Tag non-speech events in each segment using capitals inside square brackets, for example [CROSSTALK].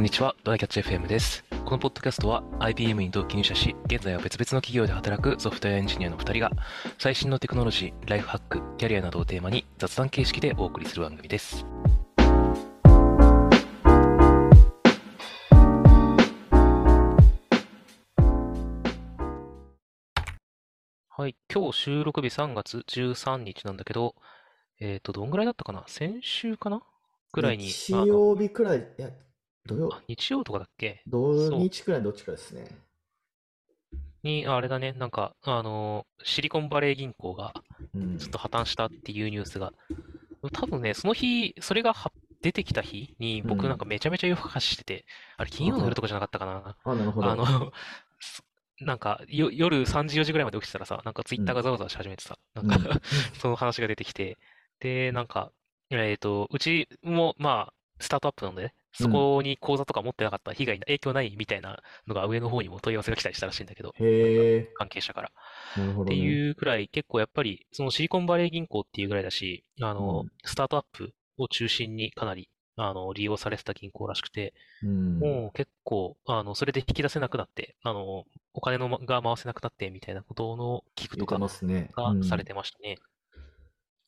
こんにちは、ドライキャッチ FM です。このポッドキャストは IBM に同期入社し、現在は別々の企業で働くソフトウェアエンジニアの2人が、最新のテクノロジー、ライフハック、キャリアなどをテーマに雑談形式でお送りする番組です。はい、今日収録日3月13日なんだけど、えっと、どんぐらいだったかな？先週かな？ぐらいに、日曜日くらい、いや、土曜、あ日曜とかだっけ？土日くらいどっちかですね。に、ああれだね、なんか、あのーシリコンバレー銀行がうん。ちょっと破綻したっていうニュースが、多分ね、その日、それがは出てきた日に、僕うん。なんかめちゃめちゃ夜更かししてて、あれ金曜の夜とかじゃなかったかな？あ、なるほど。あの、そなんかよ夜3時、4時ぐらいまで起きてたらさ、なんかツイッターがざわざわし始めてさ、なんかうん [LAUGHS] その話が出てきて、で、なんか、えっと、うちも、まあ、スタートアップなのでね、そこに口座とか持ってなかったら被害、影響ないみたいなのが上の方にも問い合わせが来たりしたらしいんだけど、関係者から。っていうくらい、結構やっぱり、そのシリコンバレー銀行っていうぐらいだし、あのうん、スタートアップを中心にかなり、あの、利用されてた銀行らしくて、うん。もう結構、あの、それで引き出せなくなって、あの、お金が回せなくなってみたいなことの寄付言ってとか。がうんされてましたね。で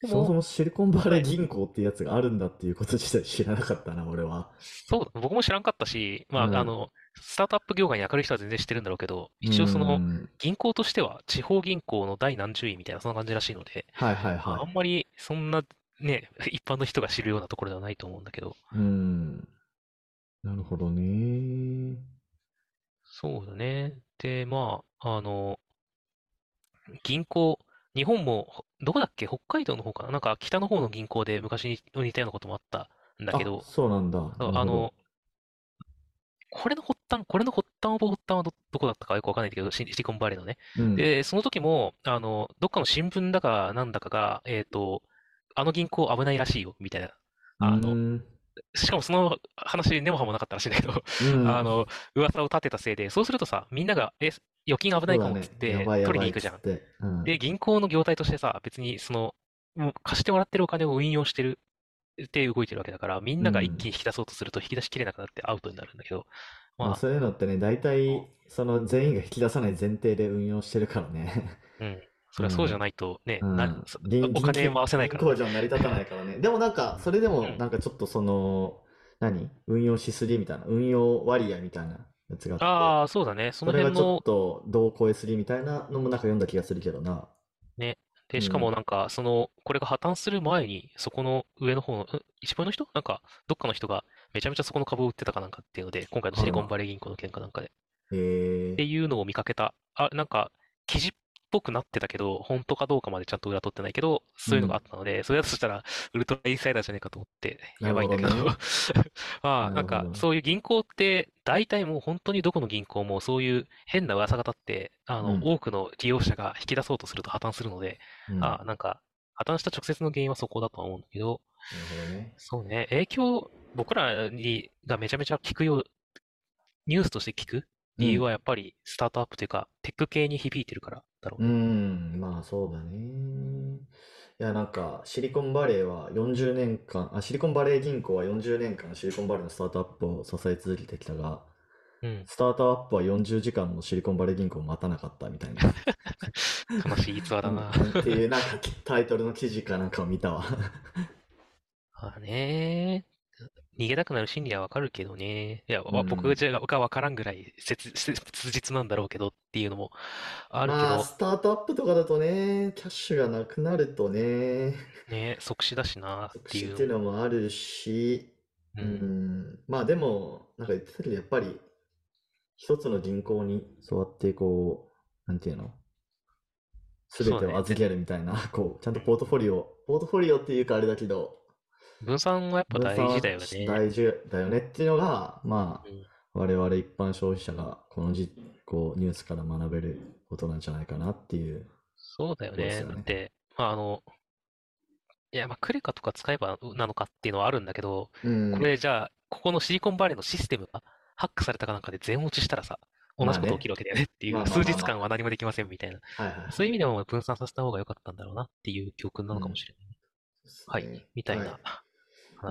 そもそも、もシリコンバレー銀行っていうやつがあるんだっていうこと自体知らなかったな、俺は。そう、僕も知らんかったし、まうんあ、あの、スタートアップ業界に明るい人は全然知ってるんだろうけど、一応その、うん銀行としては地方銀行の第何十位みたいな、そんな感じらしいので、はいはいあはんまりそんなね、一般の人が知るようなところではないと思うんだけど、い。うん。なるほどね。そうだね。で、まあ、あの、銀行、日本も、ほどこだっけ？北海道の方かな？なんか北の方の銀行で昔に似たようなこともあったんだけあど、そうなんだ。なるほど。の、これの発端、これの発端オブ発端はど、どこだったかよくわかんないんだけど、シシリコンバレーのね。うん。で、その時も、あの、どっかの新聞だかなんだかが、えっと、あの銀行危ないらしいよ、みたいな。あの、うん。しかもその話、根も葉もなかったらしいんだけど、うん。あの、噂を立てたせいで、そうするとさ、みんなが、え、預金危ないかもっつって、取りに行くじゃん。で、銀行の業態としてさ、別にその、もう貸してもらってるお金を運用してるって動いてるわけだから、みんなが一気に引き出そうとすると引き出しきれなくなってアウトになるんだけど、まあまあ、そういうのってね、大体、その全員が引き出さない前提で運用してるからね。うん。それはそうじゃないとね、うん。お金回せないから。銀行じゃ成り立たないからね。でもなんか、それでもうん。なんかちょっとその、何？運用しすぎみたいな、運用割合みたいなやつがあって、ああ、そうだね。そのそれが辺のちょっ、と度超えすぎみたいなのもなんか読んだ気がするけどな。で、うんしかもなんか、その、これが破綻する前に、そこの上の方の、ん一番の人？なんか、どっかの人がめちゃめちゃそこの株を売ってたかなんかっていうので、今回のシリコンバレー銀行の件かなんかで、へってえ。いうのを見かけた。あ、なんか、記事っぽくなってたけど、本当かどうかまでちゃんと裏取ってないけど、そういうのがあったので、それだとしたら、ウルトラインサイダーじゃねえかと思って、やばいんだけど。[LAUGHS] なるほどまあ、なんかそういう銀行って、大体もう本当にどこの銀行もそういう変な噂が立って、あの、うん。多くの利用者が引き出そうとすると破綻するので、うん。あ、なんか、破綻した直接の原因はそこだとは思うんだけど、どね。そうね、影響、僕らにがめちゃめちゃ聞くよう、ニュースとして聞く理由はやっぱりスタートアップというか、テック系に響いてるからだろううね。ん、まあそうだね。いや、なんか、シリコンバレーは40年間、あ、シリコンバレー銀行は40年間シリコンバレーのスタートアップを支え続けてきたが、うん。スタートアップは40時間もシリコンバレー銀行を待たなかったみたいな。悲しい逸話だな。うんっていう、なんかタイトルの記事かなんかを見たわ。まあね、逃げたくなる心理はわかるけどね。いや、わうん僕じゃがわからんぐらい切切切実なんだろうけどっていうのもあるけまあ、ど、スタートアップとかだとね、キャッシュがなくなるとね、ね、即死だしなっ即ていう死っていうのもあるし、う。うんん、まあでも、なんか言ってたけど、やっぱり、一つの銀行にそうやってこう、なんていうのすべてを預けるみたいな、こう、ちゃんとポートフォリオ、ポートフォリオっていうかあれだけど、分散はやっぱ大事だよね。大事だよねっていうのが、まあうん、我々一般消費者がこのじこうニュースから学べることなんじゃないかなっていう。そうだよね。そうですよねだって、まあ、あの、いや、まあ、クレカとか使えばなのかっていうのはあるんだけど、うんこれじゃあ、ここのシリコンバレーのシステムがハックされたかなんかで全落ちしたらさ、同じこと起きるわけだよねっていう、数日間は何もできませんみたいな。はいはい。そういう意味でも分散させた方が良かったんだろうなっていう教訓なのかもしれない。はいそうですねみたいな。は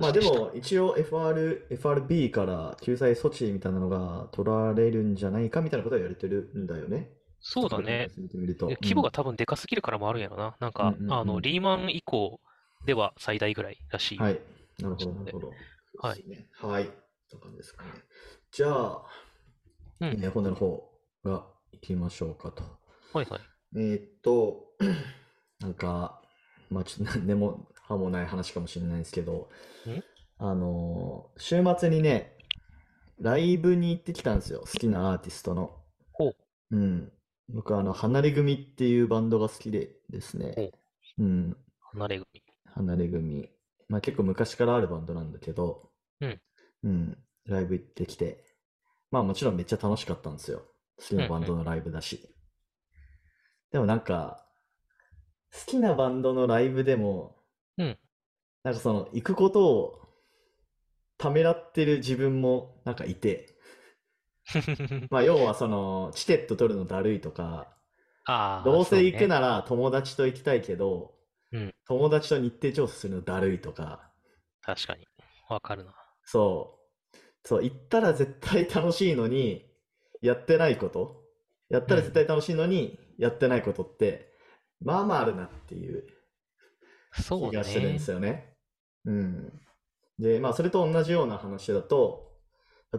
まあで。も一応 FR、FRB から救済措置みたいなのが取られるんじゃないかみたいなことは言われてるんだよね。そうだね。規模が多分でかすぎるからもあるんやろな。なんか、うんうんうんあの、リーマン以降では最大ぐらいらしい。はい。なるほど、なるほど。はいね。はい。と感じですかね。じゃあ、うんね本題の方が行きましょうかと。はいはい。えーっと、[CLEARS THROAT] なんか、まあちょっと何でも歯もない話かもしれないですけどん、あのー、週末にね、ライブに行ってきたんですよ。好きなアーティストの。ほう。うん。僕はあの、離れ組っていうバンドが好きでですね。うん。離れ組。離れ組。まあ結構昔からあるバンドなんだけど、うん。うん。ライブ行ってきて。まあもちろんめっちゃ楽しかったんですよ。好きなバンドのライブだし。でもなんか、好きなバンドのライブでも、うんなんかその、行くことをためらってる自分もなんかいて、[LAUGHS] まあ要はその、チケット取るのだるいとか、ああ、どうせ行くなら友達と行きたいけど、うん友達と日程調整するのだるいとか、確かに。わかるな。そう。そう、行ったら絶対楽しいのに、やってないこと。やったら絶対楽しいのに、やってないことって、まあまああるなっていう気がしてるんでね。すよね。うん。で、まあそれと同じような話だと、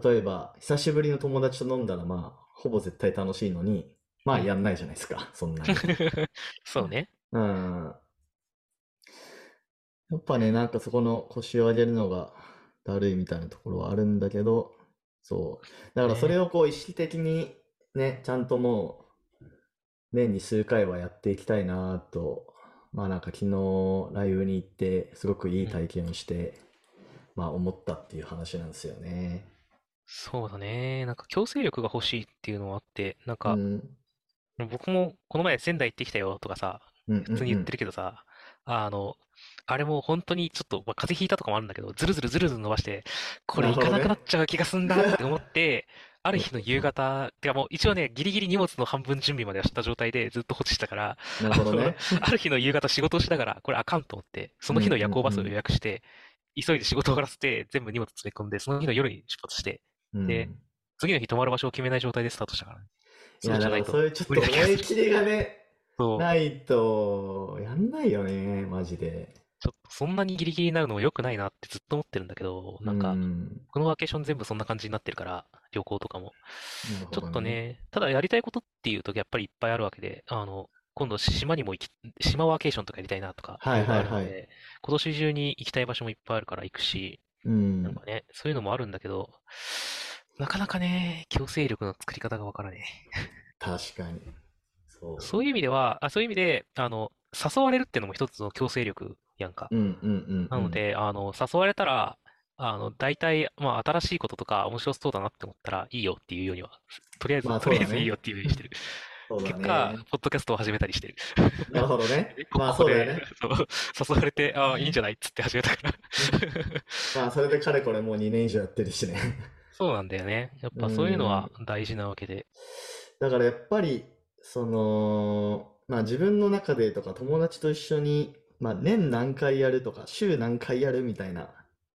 例えば、久しぶりの友達と飲んだら、まあ、ほぼ絶対楽しいのに、まあやんないじゃないですか、[LAUGHS] そんなに。そうね。うん。やっぱね、なんかそこの腰を上げるのがだるいみたいなところはあるんだけど、そう。だからそれをこう意識的にね、ちゃんともう年に数回はやっていきたいなと、まあなんか昨日ライブに行ってすごくいい体験をして、まあ思ったっていう話なんですよね。そうだね。なんか強制力が欲しいっていうのはあって、なんうかん。僕もこの前仙台行ってきたよとかさ、うんうん普通に言ってるけどさ、あの、あれも本当にちょっと、まあ、風邪ひいたとかもあるんだけど、ずるずるずるずる伸ばして、これ行かなくなっちゃう気がすんだって思って、ある日の夕方、てかもう一応ね、ギリギリ荷物の半分準備まではした状態でずっと放置したから、なるほどね。ある日の夕方仕事をしながら、これあかんと思って、その日の夜行バスを予約して、急いで仕事を終わらせて、全部荷物詰め込んで、その日の夜に出発して、うんで次の日泊まる場所を決めない状態でスタートしたからね。いや、だからそういうちょっと思い切りがね。[LAUGHS] ないと、やんないよね、マジで。ちょっとそんなにギリギリになるのも良くないなってずっと思ってるんだけど、なんかう、んこのワーケーション全部そんな感じになってるから、旅行とかも。ちょっとね、ただやりたいことっていうとやっぱりいっぱいあるわけで、あの、今度島にも行き、島ワーケーションとかやりたいなとか、はいはいはい今年中に行きたい場所もいっぱいあるから行くし、うんなんかね、そういうのもあるんだけど、なかなかね、強制力の作り方がわからね確かに。そう。え。そういう意味では、あ、そういう意味で、あの、誘われるっていうのも一つの強制力やんか。うんうんうんうん。なので、あの、誘われたら、あの、大体、まあ、新しいこととか面白そうだなって思ったらいいよっていうようには、とりあえず、まあとりあえそうだねずいいよっていうようにしてる。[LAUGHS] そうだ結果ね。、ポッドキャストを始めたりしてる。なるほどね [LAUGHS] まあそうだよね。そう誘われて、ああ、いいんじゃないっつって始めたから。[LAUGHS] まあそれでかれこれもう2年以上やってるしね。そうなんだよね。やっぱそういうのは大事なわけで。だからやっぱり、その、まあ自分の中でとか友達と一緒に、まあ年何回やるとか週何回やるみたいな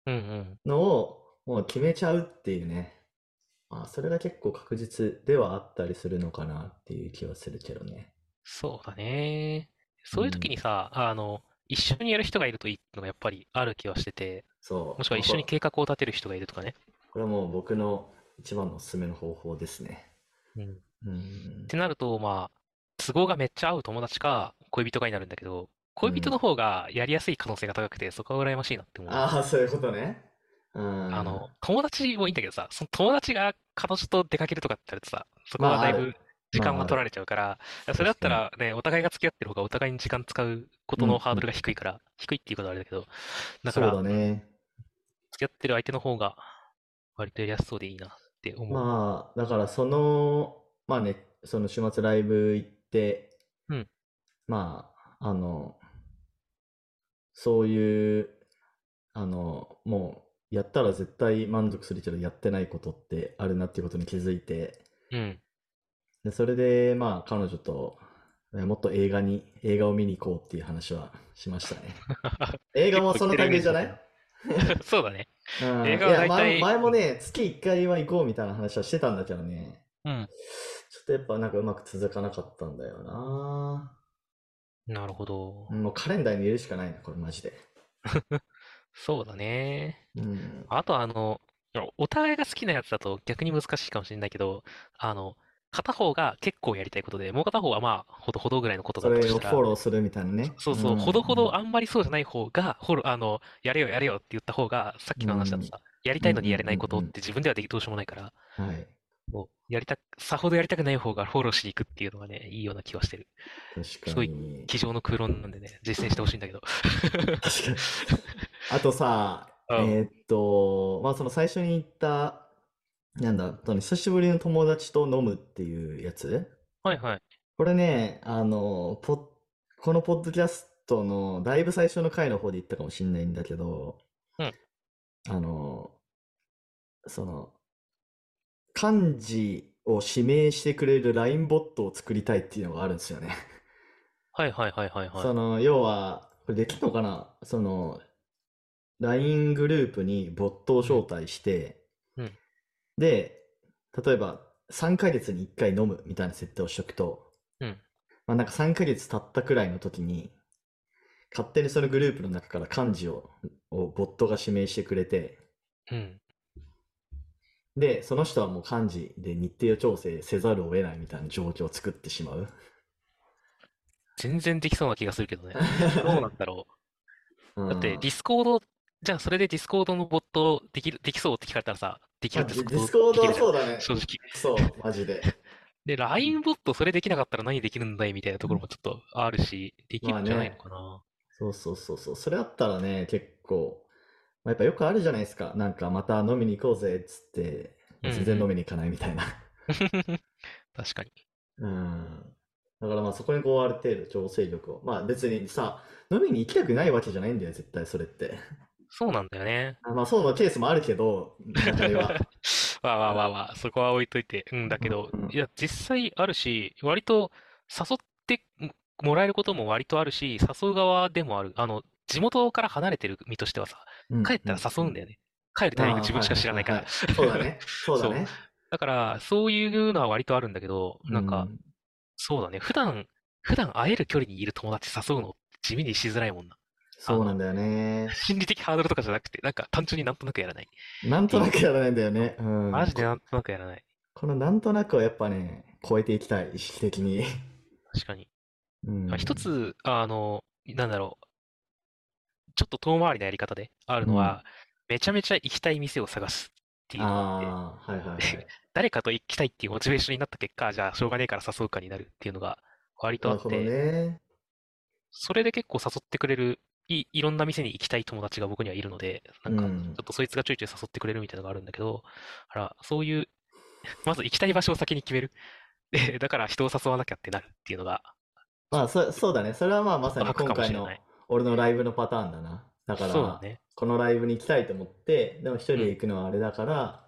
うんうん。のをもう決めちゃうっていうね。まあそれが結構確実ではあったりするのかなっていう気はするけどね。そうだね。そういう時にさ、あの、一緒にやる人がいるといいのがやっぱりある気はしてて、そう。もしくは一緒に計画を立てる人がいるとかね。これはもう僕の一番のおすすめの方法ですね。うん。うんっ。てなると、まあ、都合がめっちゃ合う友達か恋人かになるんだけど、恋人の方がやりやすい可能性が高くて、そこは羨ましいなって思う。ああ、そういうことね。うん。あの、友達もいいんだけどさ、その友達が彼女と出かけるとかってなるとさ、そこはだいあある時間まああるが取られちゃうから、それだったらね、お互いが付き合ってる方がお互いに時間使うことのハードルが低いから、低いっていうことはあれだけど、だかそうら、だね。付き合ってる相手の方が割とやりやすそうでいいなって思う。まあ、だからその、まあね、その週末ライブ行って、うんまあ、あの、そういう、あの、もう、やったら絶対満足するけど、やってないことってあるなっていうことに気づいて、うん。で、それで、まあ、彼女と、えもっと映画に、映画を見に行こうっていう話はしましたね。[LAUGHS] 映画もその類じゃない？そうだね。うん映画はいや大体前前もね、月1回は行こうみたいな話はしてたんだけどね、うん。ちょっとやっぱなんかうまく続かなかったんだよな。なるほど。もうカレンダーに入れるしかないな、これマジで。[LAUGHS] そうだね。うん。あとあの、お互いが好きなやつだと逆に難しいかもしれないけど、あの、片方が結構やりたいことで、もう片方はまあ、ほどほどぐらいのことそれをだとしたら、フォローするみたいなね。そうそう、んほどほどあんまりそうじゃない方が、ほろ、あの、やれよやれよって言った方が、さっきの話だとさ、やりたいのにやれないことって自分ではできどうしようもないから、はい。もう、やりたく、さほどやりたくない方がフォローしに行くっていうのがね、いいような気はしてる。確すごいかに。机上の空論なんでね、実践してほしいんだけど。確かに。あとさ、[LAUGHS] うんえーっと、まあその最初に言った、なんだ、その久しぶりの友達と飲むっていうやつ？はいはい。これね、あの、ポッこのポッドキャストのだいぶ最初の回の方で言ったかもしれないんだけど、うんあの、その、漢字を指名してくれる LINE ボットを作りたいっていうのがあるんですよね。はいはいはいはいはい。その、要は、これできるのかな？その、LINE グループにボットを招待して、うんで、例えば3ヶ月に1回飲むみたいな設定をしとくと、うんまあなんか3ヶ月経ったくらいの時に、勝手にそのグループの中から幹事を、をボットが指名してくれて、うん。で、その人はもう幹事で日程を調整せざるを得ないみたいな状況を作ってしまう。全然できそうな気がするけどね。[LAUGHS] どうなんだろう。だって、うんディスコード、じゃあそれでディスコードのボットできる、できそうって聞かれたらさ、できるあデディスコードはそうだね。正直。そう、マジで。[LAUGHS] で、LINE ボットそれできなかったら何できるんだいみたいなところもちょっとあるし、できるんじゃないのかな。そうそうそうそう。それあったらね、結構、まあ、やっぱよくあるじゃないですか。なんかまた飲みに行こうぜっつって、全然飲みに行かないみたいな。[LAUGHS] 確かに。うん。だからまあそこにこうある程度調整力を。まあ別にさ、飲みに行きたくないわけじゃないんだよ、絶対それって。そうなんだよね。あまあそうのケースもあるけど、中には。わ [LAUGHS] あわあわあわあ、そこは置いといて。うんだけどいや、実際あるし、割と誘ってもらえることも割とあるし、誘う側でもある。あの、地元から離れてる身としてはさ、帰ったら誘うんだよね。帰るタイミング自分しか知らないから。そうだね。そうだね。[LAUGHS] だから、そういうのは割とあるんだけど、なんか、うそうだね。普段、普段会える距離にいる友達誘うの地味にしづらいもんな。そうなんだよね。心理的ハードルとかじゃなくて、なんか単純になんとなくやらない。なんとなくやらないんだよね。うん。マジでなんとなくやらない。このなんとなくをやっぱね、超えていきたい、意識的に。確かに。うんあ一つ、あの、なんだろう。ちょっと遠回りなやり方であるのは、めちゃめちゃ行きたい店を探すっていうので、はいはいはい。誰かと行きたいっていうモチベーションになった結果、じゃあしょうがねえから誘うかになるっていうのが割とあって、ね。それで結構誘ってくれる、い、いろんな店に行きたい友達が僕にはいるので、なんか、ちうんょっとそいつがちょいちょい誘ってくれるみたいなのがあるんだけど、あら、そういう、まず行きたい場所を先に決める。で、だから人を誘わなきゃってなるっていうのが、まあそ、そうだね。それはまあまさに今回の。俺のライブのパターンだな。だから、そうだね。このライブに行きたいと思って、でも一人で行くのはあれだから、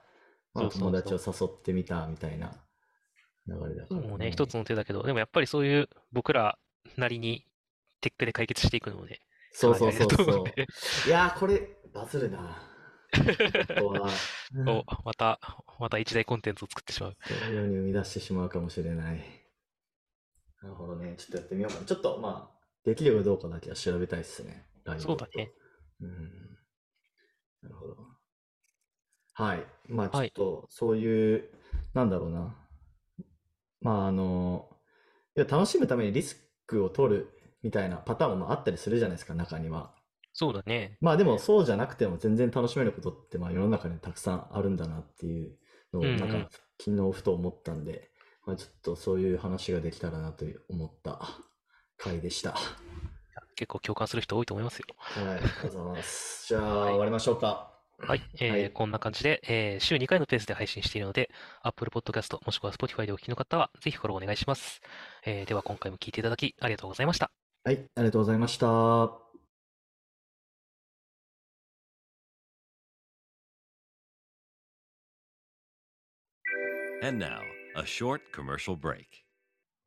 うそうそう友達を誘ってみたみたいな流れだからもうね、一つの手だけど、でもやっぱりそういう僕らなりにテックで解決していくのもね、そうそうそうそういやー、これ、バズるな。[LAUGHS] お、また、また一大コンテンツを作ってしまう。そういうように生み出してしまうかもしれない。なるほどね。ちょっとやってみようかな。ちょっとまあ、できるかどうかだけは調べたいですね。そうだね。うん。なるほど。はい。まあちょはいっと、そういう、なんだろうな。まああの、いや楽しむためにリスクを取るみたいなパターンもあったりするじゃないですか、中には。そうだね。まあでもそうじゃなくても全然楽しめることってまあ世の中にたくさんあるんだなっていうのをうんうんなんか昨日ふと思ったんで、まあ、ちょっとそういう話ができたらなと思った回でした。は結構共感する人多いと思いますよ。い、ありがとうございます。じゃあはい終わりましょうか。はい。えーはいこんな感じで、えー週2回のペースで配信しているので、Apple Podcast もしくは Spotify でお聞きの方は、ぜひフォローお願いします。えーでは今回も聞いていただきありがとうございました。はい、ありがとうございました。And now, a short commercial break.